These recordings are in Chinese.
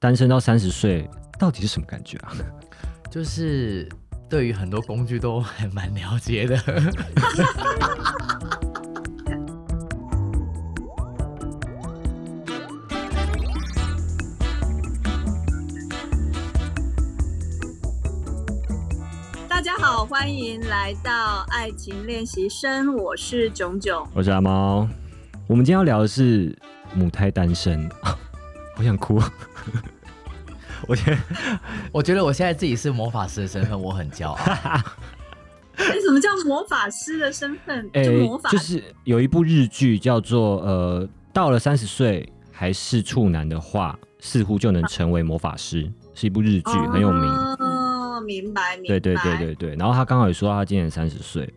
单身到三十岁到底是什么感觉啊？就是对于很多工具都还蛮了解的。大家好，欢迎来到爱情练习生，我是囧囧。我是阿猫，我们今天要聊的是母胎单身，好想哭。我觉得 我觉得我现在自己是魔法师的身份，我很骄傲。哎，什么叫魔法师的身份？哎就魔法，就是有一部日剧叫做呃，到了三十岁还是处男的话，似乎就能成为魔法师，是一部日剧，很有名。哦，明白明白。对对对对对，然后他刚好也说到他今年三十岁，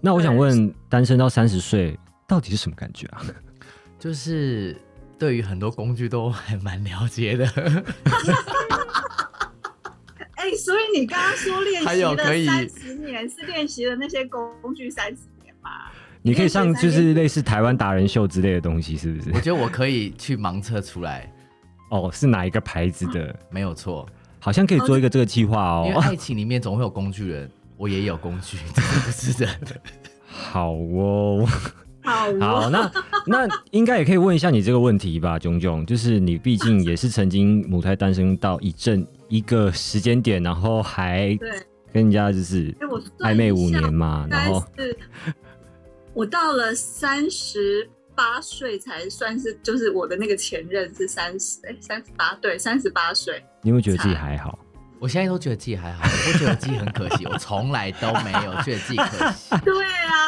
那我想问，单身到三十岁到底是什么感觉啊？就是对于很多工具都还蛮了解的。哎，所以你刚刚说练还习了有可以三十年，是练习了那些工具三十年吗？你可以上就是类似台湾达人秀之类的东西，是不是我？觉得我可以去盲测出来，哦，是哪一个牌子的？没有错。好像可以做一个这个计划哦因为哦。爱情里面总会有工具人，我也有工具，这是不是真的？好哦，好那那应该也可以问一下你这个问题吧，炯炯，就是你毕竟也是曾经母胎单身到一阵一个时间点，然后还对，跟人家就是暧昧五年嘛，然后是我到了三十八岁才算是，就是我的那个前任是三十，哎，三十八，对，三十八岁。你有没有觉得自己还好？我现在都觉得自己还好，我不觉得自己很可惜，我从来都没有觉得自己可惜。对啊，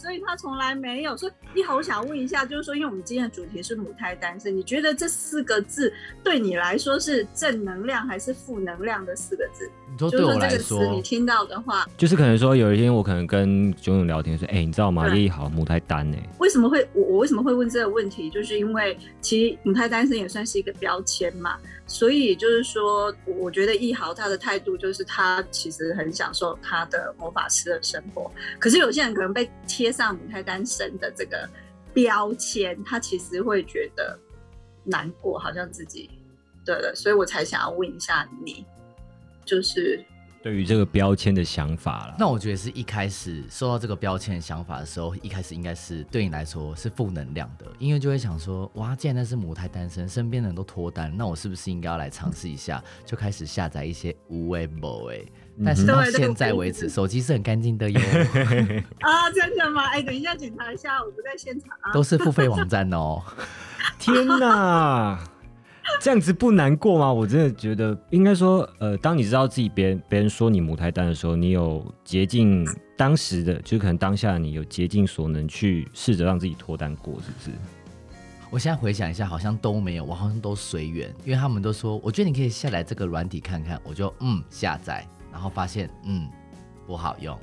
所以他从来没有。所以一豪，我想问一下，就是说，因为我们今天的主题是母胎单身，你觉得这四个字对你来说是正能量还是负能量的四个字？你说就是对我来说这个词你，听到的话，就是可能说有一天我可能跟炯炯聊天说，哎、你知道吗？叶一豪母胎单哎、为什么会我我为什么会问这个问题？就是因为其实母胎单身也算是一个标签嘛，所以就是说，我我觉得易豪他的态度就是他其实很享受他的魔法师的生活，可是有些人可能被贴上母胎单身的这个标签，他其实会觉得难过，好像自己对了，所以我才想要问一下你，就是对于这个标签的想法了。那我觉得是一开始收到这个标签的想法的时候，一开始应该是对你来说是负能量的，因为就会想说，哇，既然那是母胎单身，身边的人都脱单，那我是不是应该要来尝试一下？就开始下载一些无为某哎，但是到现在为止，手机是很干净的哟，啊，真的吗？哎，等一下检查一下，我不在现场啊。都是付费网站哦。天哪，这样子不难过吗？我真的觉得，应该说，呃，当你知道自己别人别人说你母胎单的时候，你有竭尽当时的，就是可能当下你有竭尽所能去试着让自己脱单过，是不是？我现在回想一下，好像都没有，我好像都随缘，因为他们都说，我觉得你可以下载这个软体看看，我就嗯下载，然后发现嗯不好用，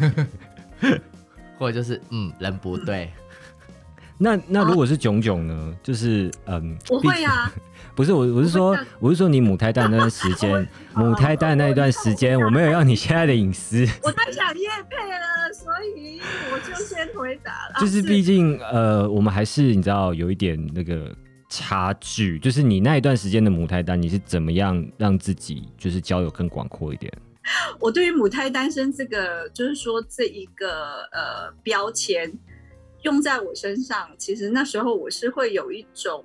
或者就是嗯人不对，那那如果是囧囧呢？就是嗯，我毕会啊，不是我，我是说我是说你母胎蛋那段时间，母胎蛋那一段时间，我没有要你现在的隐私，我在想叶配了，所以我就先回答了。就是啊毕竟呃，我们还是你知道有一点那个差距，就是你那一段时间的母胎单，你是怎么样让自己就是交友更广阔一点？我对于母胎单身这个，就是说这一个呃标签用在我身上，其实那时候我是会有一种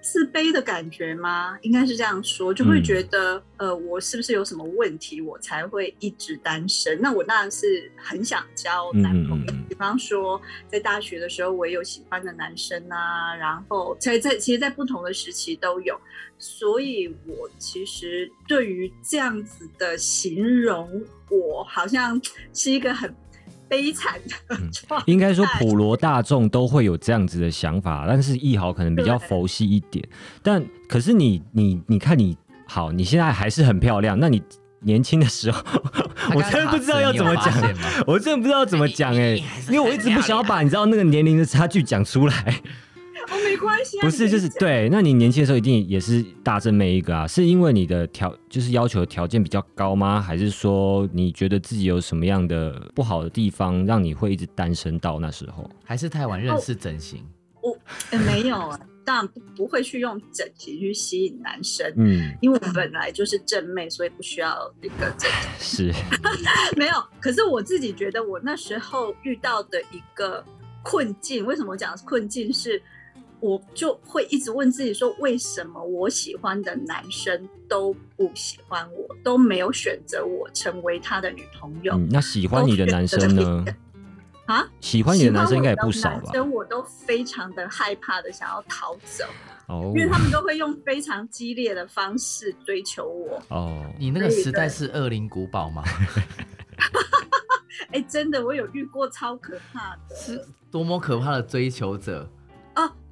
自卑的感觉吗？应该是这样说，就会嗯觉得、呃，我是不是有什么问题，我才会一直单身？那我当然是很想交男朋友，比方说在大学的时候，我也有喜欢的男生啊，然后在在其实，在不同的时期都有。所以我其实对于这样子的形容，我好像是一个很悲惨的。应该说普罗大众都会有这样子的想法，但是易豪可能比较对佛系一点。但可是你你你看你好，你现在还是很漂亮，那你年轻的时候，我真的不知道要怎么讲。我真的不知道怎么讲哎、因为我一直不想要把你知道那个年龄的差距讲出来。哦，没关系啊，不是，就是对。那你年轻的时候一定也是大正妹一个啊？是因为你的条就是要求条件比较高吗？还是说你觉得自己有什么样的不好的地方，让你会一直单身到那时候？还是太晚认识整形，我、呃没有啊，当然不不会去用整形去吸引男生，嗯，因为我本来就是正妹，所以不需要那个整形。是，没有，可是我自己觉得我那时候遇到的一个困境，为什么我讲困境是？我就会一直问自己说，为什么我喜欢的男生都不喜欢我，都没有选择我成为他的女朋友？嗯，那喜欢你的男生呢？啊，喜欢你的男生应该也不少吧？男生我都非常的害怕的，想要逃走，哦，因为他们都会用非常激烈的方式追求我。哦，你那个时代是恶灵古堡吗？哎，真的，我有遇过超可怕的，是多么可怕的追求者哦。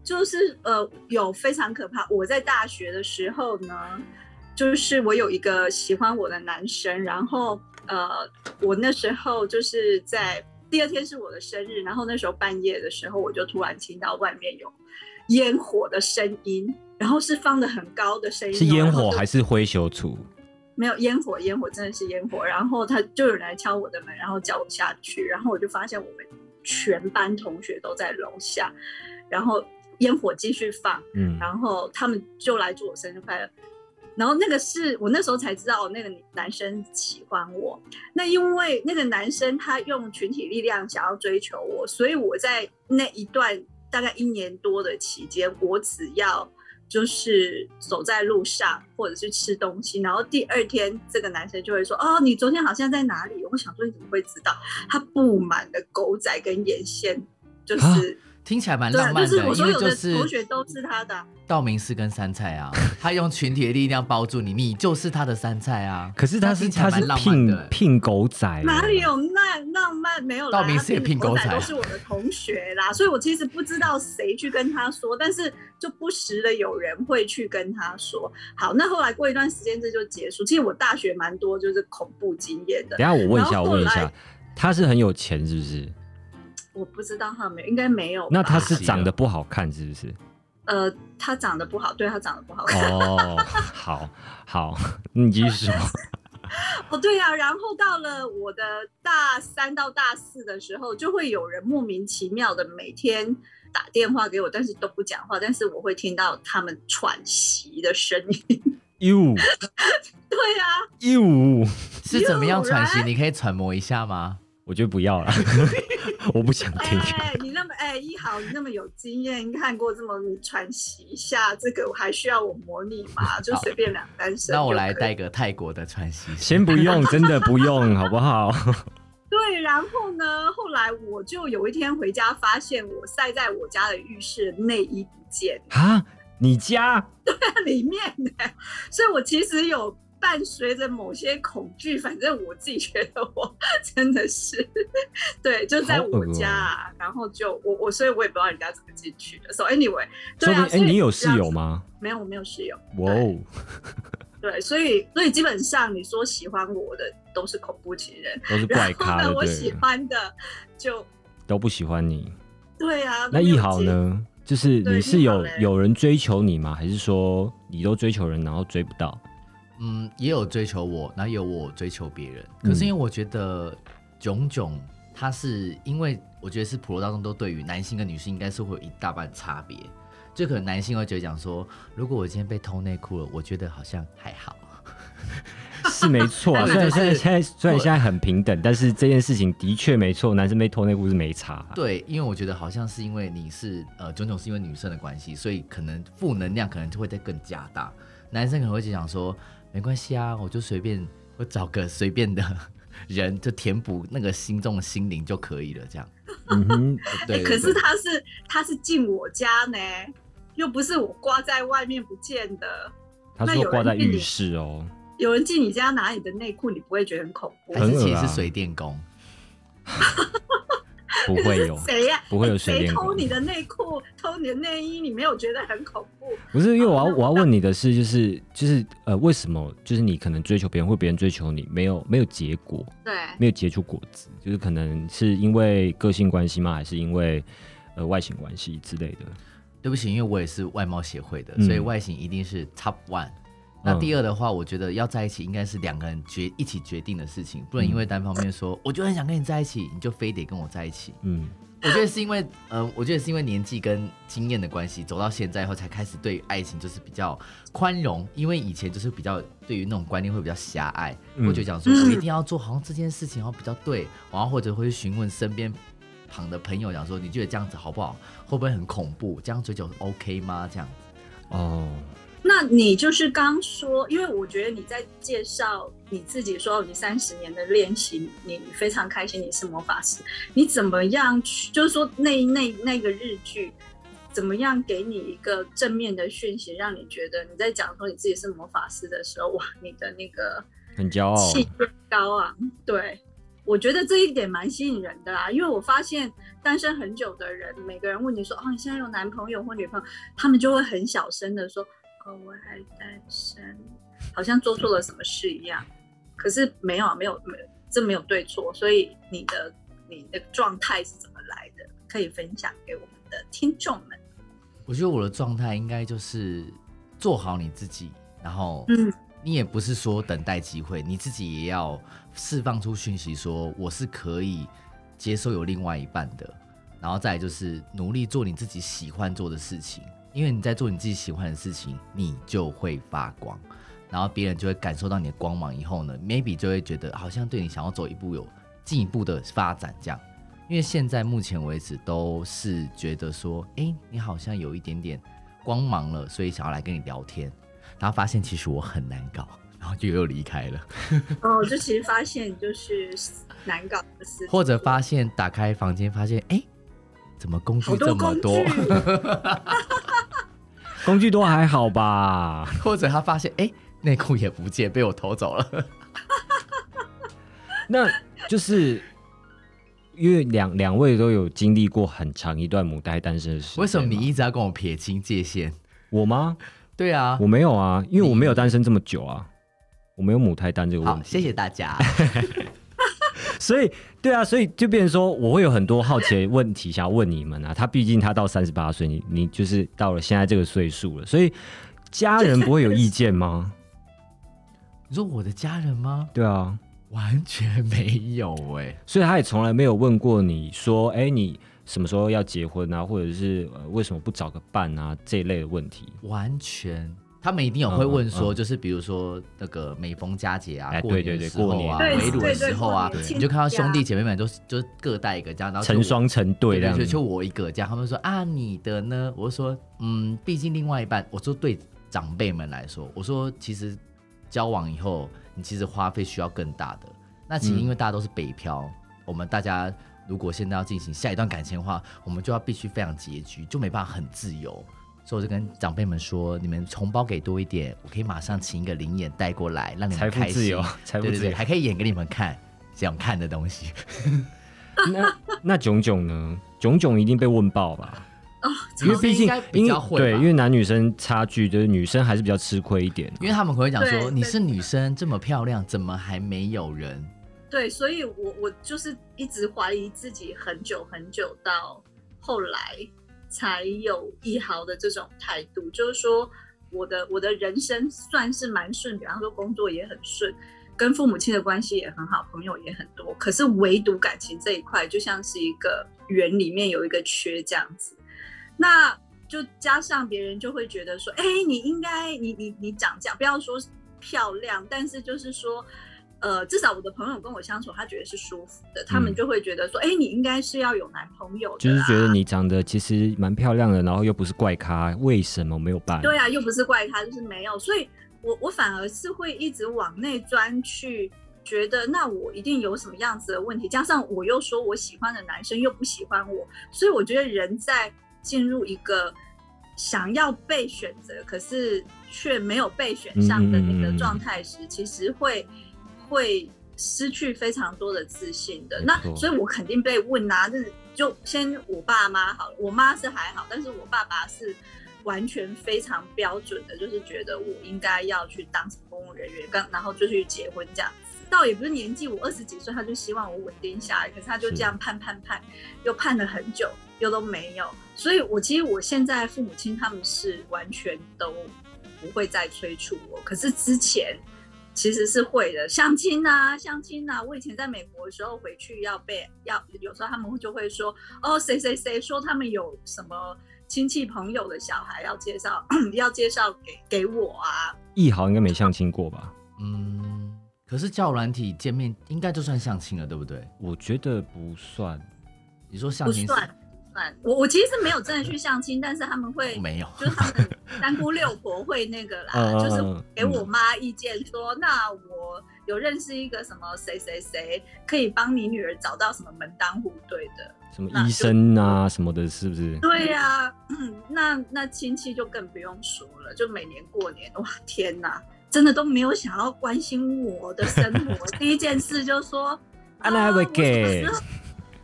就是呃，有非常可怕。我在大学的时候呢，就是我有一个喜欢我的男生，然后呃，我那时候就是在第二天是我的生日，然后那时候半夜的时候，我就突然听到外面有烟火的声音，然后是放的很高的声音，是烟火还是灰熊土？没有烟火，烟火真的是烟火。然后他就有人来敲我的门，然后叫我下去，然后我就发现我们全班同学都在楼下，然后。烟火继续放，嗯，然后他们就来祝我生日快乐。然后那个是我那时候才知道，那个男生喜欢我。那因为那个男生他用群体力量想要追求我，所以我在那一段大概一年多的期间，我只要就是走在路上或者是吃东西，然后第二天这个男生就会说：“哦，你昨天好像在哪里？”我想说你怎么会知道？他布满了狗仔跟眼线，就是。听起来蛮浪漫的，因为就是同学都是他的道明寺跟杉菜啊，他用群体的力量包住你，你就是他的杉菜啊。可是他是他是聘聘狗仔，哪里有那浪漫？没有道明寺也聘狗仔，都是我的同学啦。所以我其实不知道谁去跟他说，但是就不时的有人会去跟他说。好，那后来过一段时间这就结束。其实我大学蛮多就是恐怖经验的。等下我问一下，我问一下，他是很有钱是不是？我不知道他没有，应该没有。那他是长得不好看，是不是？呃，他长得不好，对他长得不好看。哦，好好，你继续说。哦，对呀，然后到了我的大三到大四的时候，就会有人莫名其妙的每天打电话给我，但是都不讲话，但是我会听到他们喘息的声音。哟，对呀，哟，是怎么样喘息？你可以揣摩一下吗？我觉得不要了，我不想听。哎，你那么哎一豪，你那么有经验，看过这么喘息一下，这个我还需要我模拟吗？就随便两单身。那我来带个泰国的喘息。先不用，真的不用，好不好？对，然后呢，后来我就有一天回家，发现我晒在我家的浴室内衣不见啊！你家？对，里面呢，所以我其实有。伴随着某些恐惧，反正我自己觉得我 真的是，对，就在我家，啊，然后就我我，所以我也不知道人家怎么进去的。So anyway，对啊，哎，你有室友吗？没有，我没有室友。哇哦，对，所以所以基本上你说喜欢我的都是恐怖情人，都是怪咖，我喜欢的就都不喜欢你。对啊，那一豪呢？就是你是有有人追求你吗？还是说你都追求人，然后追不到？嗯，也有追求我，然后有我追求别人。可是因为我觉得炯炯，他是因为我觉得是普罗大众都对于男性跟女性应该是会有一大半差别。就可能男性会觉得讲说，如果我今天被偷内裤了，我觉得好像还好，是没错啊。虽然现在现在虽然现在很平等，但是这件事情的确没错，男生被偷内裤是没差。对，因为我觉得好像是因为你是呃炯炯是因为女生的关系，所以可能负能量可能就会再更加大。男生可能会想说。没关系啊，我就随便，我找个随便的 人，就填补那个心中的心灵就可以了。这样，嗯哼，对。可是他是他是进我家呢，又不是我挂在外面不见的。他说挂在浴室哦。有人进你家拿你的内裤，你不会觉得很恐怖？还是其实是水电工？不会有 谁呀？不会有谁偷你的内裤、偷你的内衣，你没有觉得很恐怖？不是，因为我要我要问你的是，就是就是呃，为什么就是你可能追求别人，或别人追求你，没有没有结果？对，没有结出果子，就是可能是因为个性关系吗？还是因为呃外形关系之类的？对不起，因为我也是外貌协会的，所以外形一定是 top one。那嗯第二的话，我觉得要在一起应该是两个人决一起决定的事情，不能因为单方面说我就很想跟你在一起，你就非得跟我在一起。嗯，我觉得是因为，呃，我觉得是因为年纪跟经验的关系，走到现在以后才开始对爱情就是比较宽容，因为以前就是比较对于那种观念会比较狭隘，嗯我就讲说嗯我一定要做好像这件事情要比较对，然后或者会去询问身边旁的朋友讲说，你觉得这样子好不好？会不会很恐怖？这样追求 OK 吗？这样子。哦，那你就是刚说，因为我觉得你在介绍你自己说你三十年的练习，你你非常开心你是魔法师，你怎么样去？就是说那那那个日剧。怎么样给你一个正面的讯息，让你觉得你在讲说你自己是魔法师的时候，哇，你的那个很骄傲，气焰高昂。对，我觉得这一点蛮吸引人的啦，因为我发现单身很久的人，每个人问你说，哦，你现在有男朋友或女朋友，他们就会很小声的说，哦，我还单身，好像做错了什么事一样。可是没有啊，没有，没有，这没有对错，所以你的你的状态是怎么来的？可以分享给我们的听众们。我觉得我的状态应该就是做好你自己，然后嗯你也不是说等待机会，你自己也要释放出讯息，说我是可以接受有另外一半的，然后再来就是努力做你自己喜欢做的事情，因为你在做你自己喜欢的事情，你就会发光，然后别人就会感受到你的光芒，以后呢，maybe 就会觉得好像对你想要走一步有进一步的发展这样。因为现在目前为止都是觉得说，哎，你好像有一点点光芒了，所以想要来跟你聊天，然后发现其实我很难搞，然后就又离开了，哦，就其实发现就是难搞的事情，或者发现打开房间发现，哎，怎么工具这么多？具。工具多还好吧？或者他发现，哎，内裤也不见，被我偷走了。那就是因为两两位都有经历过很长一段母胎单身的时间，为什么你一直要跟我撇清界限？我吗？对啊我，没有啊，因为我没有单身这么久啊，我没有母胎单这个问好，题。谢谢大家。所以对啊，所以就变成说，我会有很多好奇的问题想要问你们啊。他毕竟他到三十八岁，你你就是到了现在这个岁数了，所以家人不会有意见吗？你说我的家人吗？对啊，完全没有哎、所以他也从来没有问过你说，哎、你什么时候要结婚啊，或者是、呃、为什么不找个伴啊这一类的问题。完全。他们一定有会问说，就是比如说那个每逢佳节啊，哎过年时候啊，围炉的时候啊你就看到兄弟姐妹们都是就是各带一个这样，然后成双成对这样子对对就就我一个这样。他们说啊，你的呢？我就说嗯，毕竟另外一半，我说对长辈们来说，我说其实交往以后，你其实花费需要更大的。那其实嗯因为大家都是北漂，我们大家如果现在要进行下一段感情的话，我们就要必须非常拮据，就没办法很自由。所以我就跟长辈们说，你们红包给多一点，我可以马上请一个灵眼带过来，让你们财富开心。自由 财富对对对，自由还可以演给你们看，想看的东西。那那炯炯呢？炯炯一定被问爆吧？哦，因为毕竟应该比因为较会对，因为男女生差距，就是女生还是比较吃亏一点。因为他们会讲说对你是女生这么漂亮，怎么还没有人？对，所以我我就是一直怀疑自己很久很久，到后来才有一毫的这种态度，就是说我的我的人生算是蛮顺，比方说工作也很顺，跟父母亲的关系也很好，朋友也很多，可是唯独感情这一块，就像是一个圆里面有一个缺这样子，那就加上别人就会觉得说，哎，你应该你你你长这样，不要说漂亮，但是就是说。呃，至少我的朋友跟我相处，他觉得是舒服的，他们嗯就会觉得说，哎、你应该是要有男朋友的、就是觉得。你长得其实蛮漂亮的，然后又不是怪咖，为什么没有办？对啊，又不是怪咖，就是没有，所以我我反而是会一直往内钻去，觉得那我一定有什么样子的问题，加上我又说我喜欢的男生又不喜欢我，所以我觉得人在进入一个想要被选择，可是却没有被选上的那个状态时，其实会会失去非常多的自信的。那所以我肯定被问啊，就是就先我爸妈好了，我妈是还好，但是我爸爸是完全非常标准的，就是觉得我应该要去当公务人员，刚然后就去结婚这样子。倒也不是年纪，我二十几岁，他就希望我稳定下来，可是他就这样盼盼盼，又盼了很久，又都没有。所以我其实我现在父母亲他们是完全都不会再催促我。可是之前其实是会的，相亲啊，相亲啊。我以前在美国的时候回去要被要，有时候他们就会说，哦，谁谁谁说他们有什么亲戚朋友的小孩要介绍，要介绍给给我啊。易豪应该没相亲过吧？嗯，可是叫软体见面应该就算相亲了，对不对？我觉得不算。你说相亲不算，我我其实是没有真的去相亲，但是他们会没有，就是他们三姑六婆会那个啦，就是嗯给我妈意见说，那我有认识一个什么谁谁谁，可以帮你女儿找到什么门当户对的。什么医生啊什么的，是不是？对呀、嗯，那那亲戚就更不用说了，就每年过年，哇，天哪，真的都没有想要关心我的生活。第一件事就说，啊那还会给我什么时候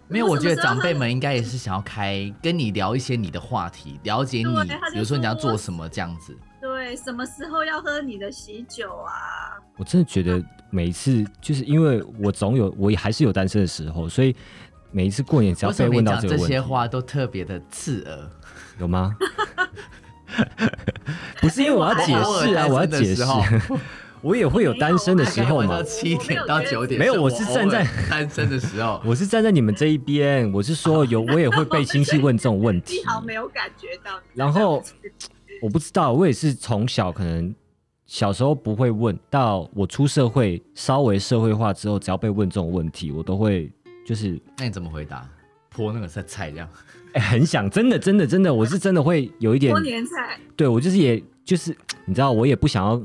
没有，我觉得长辈们应该也是想要开跟你聊一些你的话题，了解你比如说你要做什么这样子。对，什么时候要喝你的喜酒啊？我真的觉得每一次，就是因为我总有我也还是有单身的时候，所以每一次过年只要被问到这些这个问题，话都特别的刺耳？有吗？不是因为我要解释啊，我要解释，我也会有单身的时候嘛到。七点到九点，没有我是站在单身的时候。我是站在你们这一边，我是说有我也会被亲戚问这种问题一，毫没有感觉到。然后我不知道，我也是从小可能小时候不会问，到我出社会稍微社会化之后，只要被问这种问题，我都会就是那你怎么回答？泼那个菜菜这样？哎、很想，真的真的真的，我是真的会有一点过，年菜，对我就是也就是你知道，我也不想要，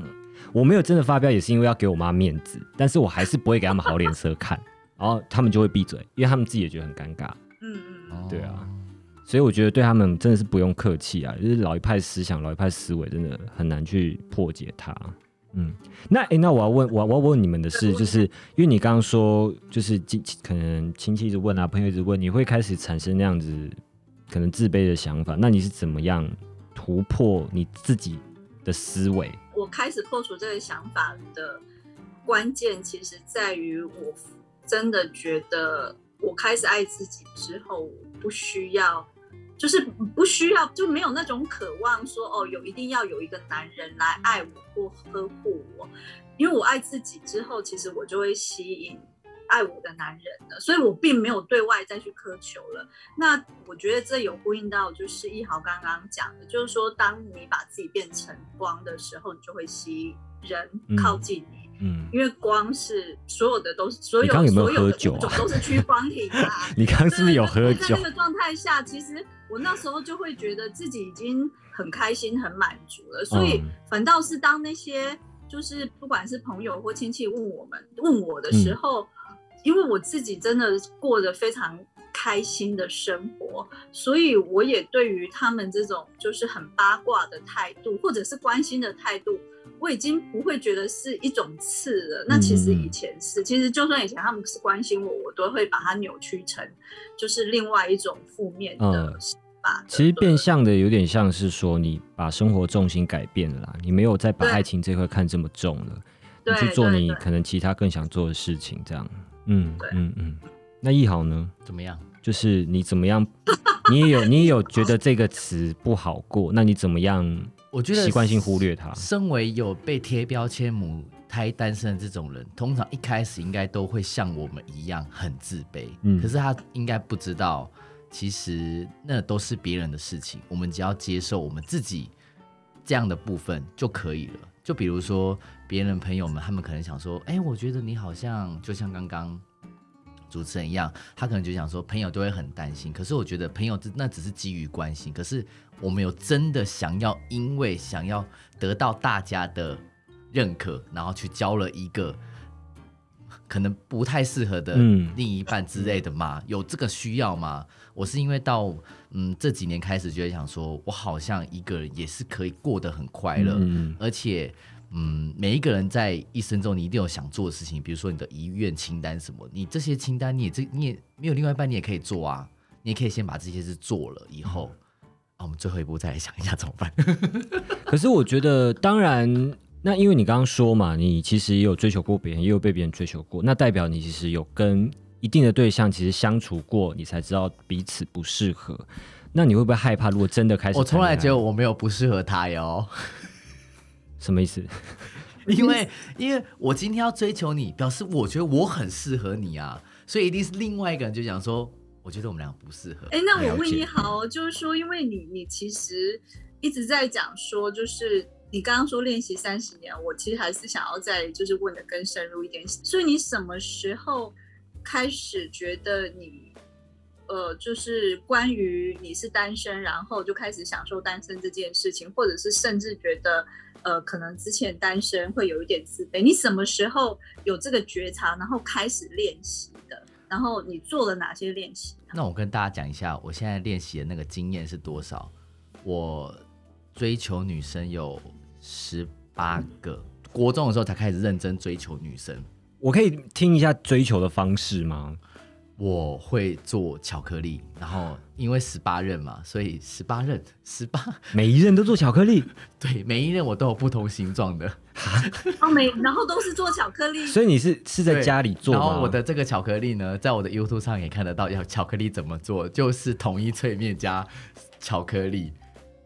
我没有真的发飙，也是因为要给我妈面子，但是我还是不会给他们好脸色看，然后他们就会闭嘴，因为他们自己也觉得很尴尬。嗯嗯，对啊所以我觉得对他们真的是不用客气啊，就是老一派思想、老一派思维，真的很难去破解它。嗯，那诶，那我要问，我我要问你们的是，就是因为你刚刚说，就是亲可能亲戚一直问啊，朋友一直问，你会开始产生那样子可能自卑的想法，那你是怎么样突破你自己的思维？我开始破除这个想法的关键，其实在于我真的觉得，我开始爱自己之后，我不需要，就是不需要，就没有那种渴望说，哦，有一定要有一个男人来爱我或呵护我，因为我爱自己之后，其实我就会吸引。爱我的男人了，所以我并没有对外再去苛求了。那我觉得这有呼应到，就是一豪刚刚讲的，就是说，当你把自己变成光的时候，你就会吸引人靠近你，嗯，因为光是所有的都是所有所有的喝酒啊物种都是趋光体啊。你刚刚是不是有喝对酒在那？个状态下，其实我那时候就会觉得自己已经很开心、很满足了，所以嗯反倒是当那些就是不管是朋友或亲戚问我们问我的时候，因为我自己真的过得非常开心的生活，所以我也对于他们这种就是很八卦的态度，或者是关心的态度。我已经不会觉得是一种刺了，那其实以前是，其实就算以前他们是关心我，我都会把它扭曲成就是另外一种负面的嗯。其实变相的有点像是说，你把生活重心改变了啦，你没有再把爱情这块看这么重了，你去做你可能其他更想做的事情，这样。嗯对嗯嗯。那易豪呢？怎么样？就是你怎么样？你也有你也有觉得这个词不好过，那你怎么样我觉得习惯性忽略它？身为有被贴标签母胎单身的这种人，通常一开始应该都会像我们一样很自卑。嗯可是他应该不知道，其实那都是别人的事情，我们只要接受我们自己这样的部分就可以了。就比如说别人朋友们，他们可能想说，哎、我觉得你好像就像刚刚。主持人一样，他可能就想说，朋友都会很担心。可是我觉得朋友这那只是基于关心，可是我们有真的想要，因为想要得到大家的认可，然后去交了一个 可能不太适合的嗯另一半之类的吗？有这个需要吗？我是因为到嗯这几年开始就会想说，我好像一个人也是可以过得很快乐，嗯而且。嗯，每一个人在一生中，你一定有想做的事情，比如说你的遗愿清单什么，你这些清单你也这你也没有另外一半，你也可以做啊，你也可以先把这些事做了以后，啊，我们最后一步再来想一下怎么办。可是我觉得，当然，那因为你刚刚说嘛，你其实也有追求过别人，也有被别人追求过，那代表你其实有跟一定的对象其实相处过，你才知道彼此不适合。那你会不会害怕？如果真的开始，我从来觉得我没有不适合他哟。什么意思？因为因为我今天要追求你，表示我觉得我很适合你啊，所以一定是另外一个人就讲说，我觉得我们俩不适合。哎，那我问了解一豪，就是说，因为你你其实一直在讲说，就是你刚刚说练习三十年，我其实还是想要再就是问的更深入一点。所以你什么时候开始觉得你呃，就是关于你是单身，然后就开始享受单身这件事情，或者是甚至觉得呃，可能之前单身会有一点自卑，你什么时候有这个觉察，然后开始练习的？然后你做了哪些练习？那我跟大家讲一下，我现在练习的那个经验是多少？我追求女生有十八个，国中的时候才开始认真追求女生。我可以听一下追求的方式吗？我会做巧克力，然后因为十八任嘛，所以十八任十八，每一任都做巧克力，对，每一任我都有不同形状的。哦，每，然后都是做巧克力，所以你是是在家里做吗？然后我的这个巧克力呢，在我的 YouTube 上也看得到，要巧克力怎么做，就是统一脆面加巧克力。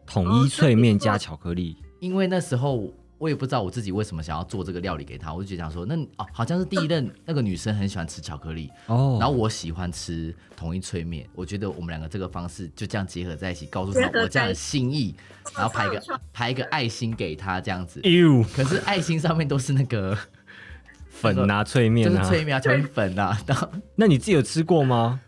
统一脆面加巧克力，因为那时候我也不知道我自己为什么想要做这个料理给他，我就觉得想说，那哦，好像是第一任那个女生很喜欢吃巧克力，哦，然后我喜欢吃统一脆面，我觉得我们两个这个方式就这样结合在一起，告诉他我这样的心意，然后拍一个拍一个爱心给他这样子。哟，可是爱心上面都是那个 粉啊，脆面啊，就是脆面啊、巧克力粉啊，然后那你自己有吃过吗？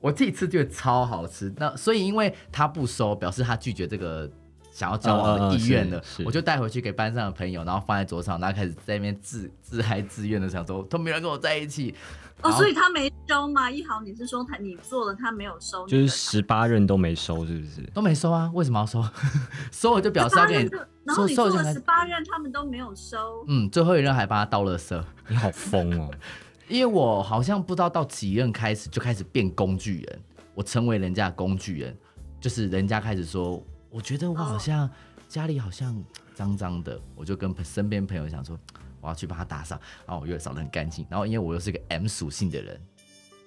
我自己吃觉得超好吃。那所以因为他不收，表示他拒绝这个想要交往的意愿了，嗯嗯嗯是是我就带回去给班上的朋友，然后放在桌上，然后开始在那边自 自嗨自怨的想说，都没人跟我在一起。哦，所以他没收吗？一豪，你是说他你做了，他没有收、就是十八任都没收，是不是？都没收啊？为什么要收？收了就表示要给你然后你做了十八任，他们都没有收。嗯，最后一任还帮他倒垃圾。你好疯哦！因为我好像不知道到几任开始就开始变工具人，我成为人家的工具人，就是人家开始说，我觉得我好像家里好像脏脏的，我就跟身边朋友讲说，我要去帮他打扫，然后我又扫得很干净，然后因为我又是个 M 属性的人，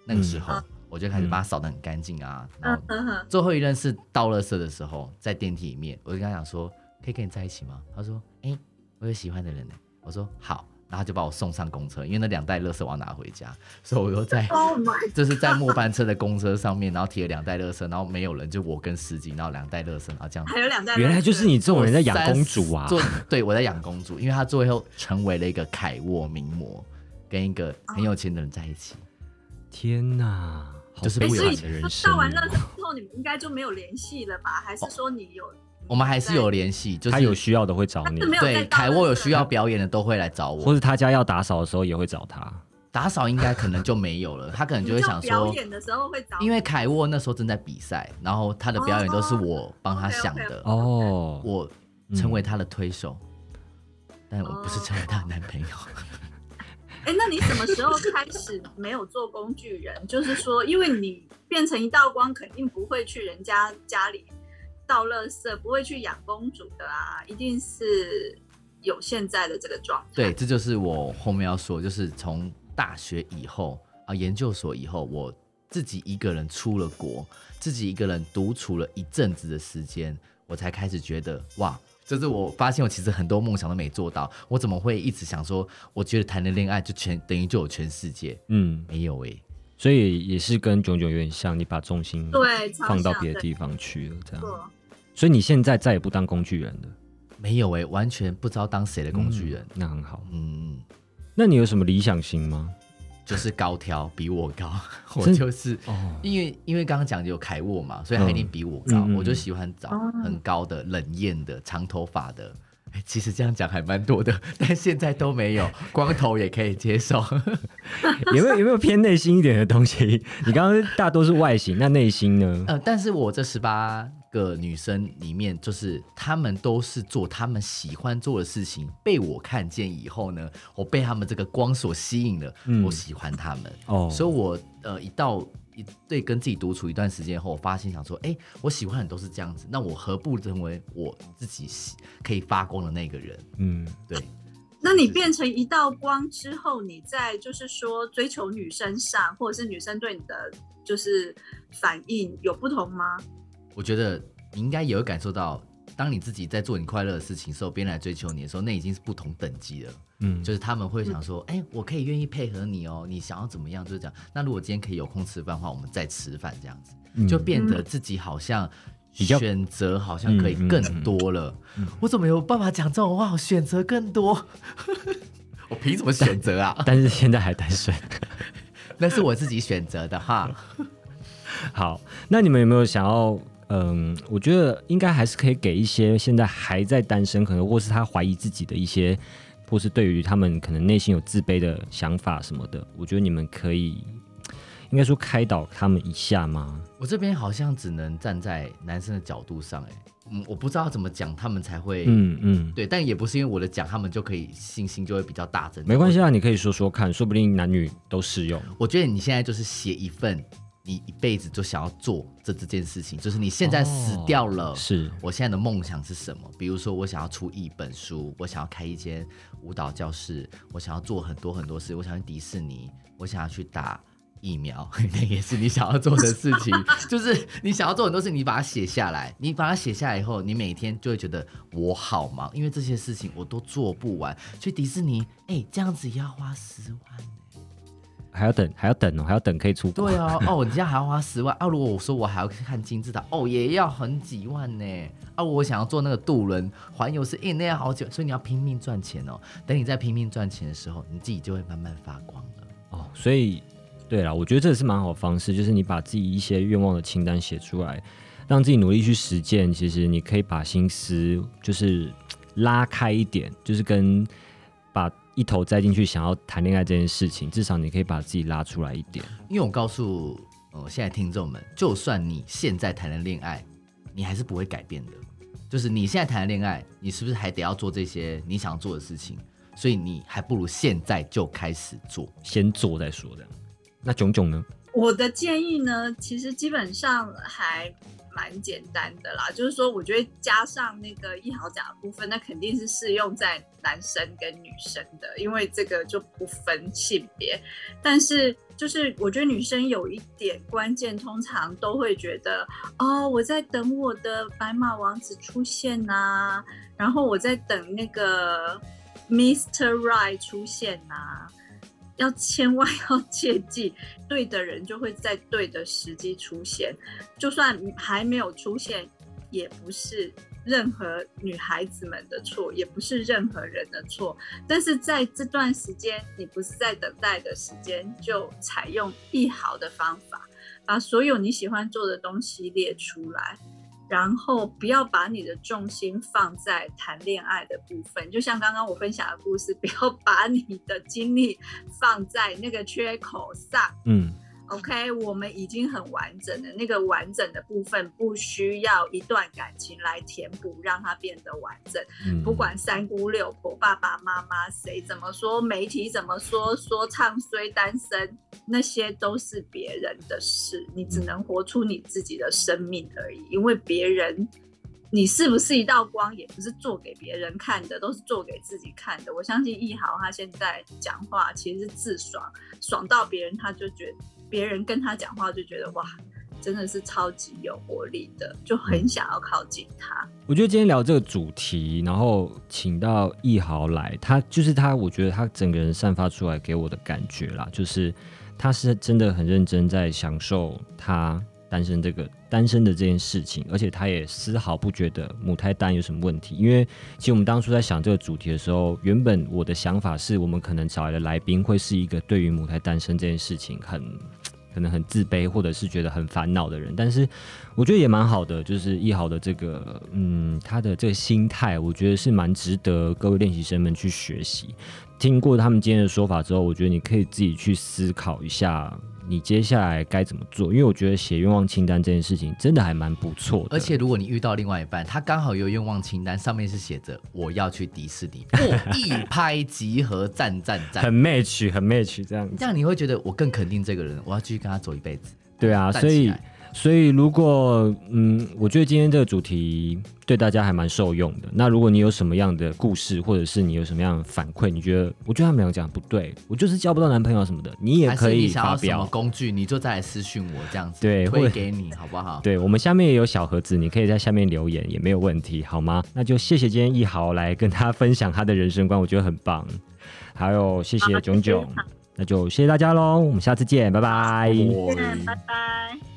那个时候、嗯我就开始把他扫得很干净啊，然后最后一任是倒垃圾的时候，在电梯里面，我就跟他讲说，可以跟你在一起吗？他说，哎、我有喜欢的人呢。我说好，然后他就把我送上公车，因为那两袋垃圾我要拿回家，所以我又在 Oh 就是在末班车的公车上面，然后提了两袋垃圾，然后没有人，就我跟司机，然后两袋垃圾，然后这样。还有两袋。原来就是你这种人在养公主啊！做对我在养公主，因为他最后成为了一个凯沃名模，跟一个很有钱的人在一起。天哪，好就是哎，悲所以惨的人生倒完垃圾哦。之后，你们应该就没有联系了吧？还是说你有？我们还是有联系，就是他有需要的会找你对凯沃有需要表演的都会来找我，或者他家要打扫的时候也会找他。打扫应该可能就没有了，他可能就会想你就表说，演的时候会找你，因为凯沃那时候正在比赛，然后他的表演都是我帮他想的，哦，我成为他的推手，但我不是成为他的男朋友。哎，那你什么时候开始没有做工具人？就是说，因为你变成一道光，肯定不会去人家家里倒垃圾，不会去养公主的啊，一定是有现在的这个状态。对，这就是我后面要说，就是从大学以后啊，研究所以后，我自己一个人出了国，自己一个人独处了一阵子的时间，我才开始觉得哇。就是我发现我其实很多梦想都没做到，我怎么会一直想说，我觉得谈了恋爱就全等于就有全世界？嗯，没有诶、所以也是跟炯炯有点像，你把重心对，放到别的地方去了，这样。错所以你现在再也不当工具人了，没有诶、完全不知道当谁的工具人嗯。那很好。嗯，那你有什么理想型吗？就是高挑，比我高，我就是哦，因为因为刚刚讲的有凯沃嘛，所以他一定比我高，我就喜欢找哦很高的、冷艳的、长头发的。哎，其实这样讲还蛮多的，但现在都没有，光头也可以接受。有没有有没有偏内心一点的东西？你刚刚大多是外形，那内心呢？呃，但是我这十八个女生里面，就是她们都是做她们喜欢做的事情，被我看见以后呢，我被她们这个光所吸引了，嗯我喜欢她们。哦，所以我呃一到一对跟自己独处一段时间后，我发现想说，哎、我喜欢的都是这样子，那我何不成为我自己喜可以发光的那个人？嗯，对，那你变成一道光之后，你在就是说追求女生上，或者是女生对你的就是反应有不同吗？我觉得你应该也会感受到，当你自己在做你快乐的事情的时候，别人来追求你的时候，那已经是不同等级了。嗯，就是他们会想说，哎、我可以愿意配合你哦，你想要怎么样就是这样。那如果今天可以有空吃饭的话，我们再吃饭这样子，嗯就变得自己好像选择好像可以更多了。我怎么有办法讲这种话？选择更多，我凭什么选择啊？但 是现在还单身。那是我自己选择的哈。好，那你们有没有想要？嗯，我觉得应该还是可以给一些现在还在单身，可能或是他怀疑自己的一些，或是对于他们可能内心有自卑的想法什么的。我觉得你们可以，应该说开导他们一下吗？我这边好像只能站在男生的角度上、哎，嗯，我不知道怎么讲，他们才会。嗯嗯，对，但也不是因为我的讲，他们就可以信心就会比较大增。没关系啊，你可以说说看，说不定男女都适用。我觉得你现在就是写一份你一辈子就想要做这这件事情，就是你现在死掉了，是我现在的梦想是什么？比如说，我想要出一本书，我想要开一间舞蹈教室，我想要做很多很多事，我想去迪士尼，我想要去打疫苗，那也是你想要做的事情。就是你想要做很多事，你把它写下来，你把它写下来以后，你每天就会觉得我好忙，因为这些事情我都做不完。去迪士尼，哎、这样子也要花十万。还要等，还要等哦，还要等可以出国。对啊，哦，你这样还要花十万啊？如果我说我还要看金字塔，哦，也要很几万呢。啊，我想要做那个渡轮环游世界，那要好久，所以你要拼命赚钱哦。等你在拼命赚钱的时候，你自己就会慢慢发光了。哦，所以对了，我觉得这也是蛮好的方式，就是你把自己一些愿望的清单写出来，让自己努力去实践。其实你可以把心思就是拉开一点，就是跟把一头栽进去想要谈恋爱这件事情，至少你可以把自己拉出来一点。因为我告诉呃现在听众们，就算你现在谈了恋爱，你还是不会改变的。就是你现在谈了恋爱，你是不是还得要做这些你想做的事情？所以你还不如现在就开始做。先做再说的。那炯炯呢？我的建议呢，其实基本上还蛮简单的啦，就是说，我觉得加上那个一号奖的部分，那肯定是适用在男生跟女生的，因为这个就不分性别。但是，就是我觉得女生有一点关键，通常都会觉得，哦，我在等我的白马王子出现呐、然后我在等那个 Mr. Right 出现呐、要千万 要切记，对的人就会在对的时机出现，就算还没有出现，也不是任何女孩子们的错，也不是任何人的错。但是在这段时间，你不是在等待的时间，就采用一好的方法，把所有你喜欢做的东西列出来。然后不要把你的重心放在谈恋爱的部分，就像刚刚我分享的故事，不要把你的精力放在那个缺口上。嗯，OK，我们已经很完整了，那个完整的部分不需要一段感情来填补，让它变得完整。嗯不管三姑六婆、爸爸妈妈谁怎么说，媒体怎么说，说唱衰单身，那些都是别人的事，你只能活出你自己的生命而已。因为别人，你是不是一道光，也不是做给别人看的，都是做给自己看的。我相信易豪他现在讲话其实是自爽，爽到别人他就觉得，别人跟他讲话就觉得哇。真的是超级有活力的，就很想要靠近他。我觉得今天聊这个主题，然后请到易豪来，他就是他，我觉得他整个人散发出来给我的感觉啦，就是他是真的很认真在享受他单身这个单身的这件事情，而且他也丝毫不觉得母胎单有什么问题。因为其实我们当初在想这个主题的时候，原本我的想法是我们可能找来的来宾会是一个对于母胎单身这件事情很。可能很自卑，或者是觉得很烦恼的人，但是我觉得也蛮好的，就是一豪的这个，嗯，他的这个心态，我觉得是蛮值得各位练习生们去学习。听过他们今天的说法之后，我觉得你可以自己去思考一下，你接下来该怎么做。因为我觉得写愿望清单这件事情真的还蛮不错的，而且如果你遇到另外一半，他刚好有愿望清单，上面是写着我要去迪士尼，哦，一拍即合，赞赞赞很。match，很 match 这样子。这样你会觉得我更肯定这个人，我要继续跟他走一辈子。对啊，所以所以如果嗯，我觉得今天这个主题对大家还蛮受用的。那如果你有什么样的故事，或者是你有什么样的反馈，你觉得我觉得他们有讲不对，我就是交不到男朋友什么的，你也可以发表。工具，你就再来私讯我这样子，对会给你好不好？对我们下面也有小盒子，你可以在下面留言，也没有问题，好吗？那就谢谢今天一豪来跟他分享他的人生观，我觉得很棒。还有谢谢好炯炯那就谢谢大家喽，我们下次见，拜拜。拜拜。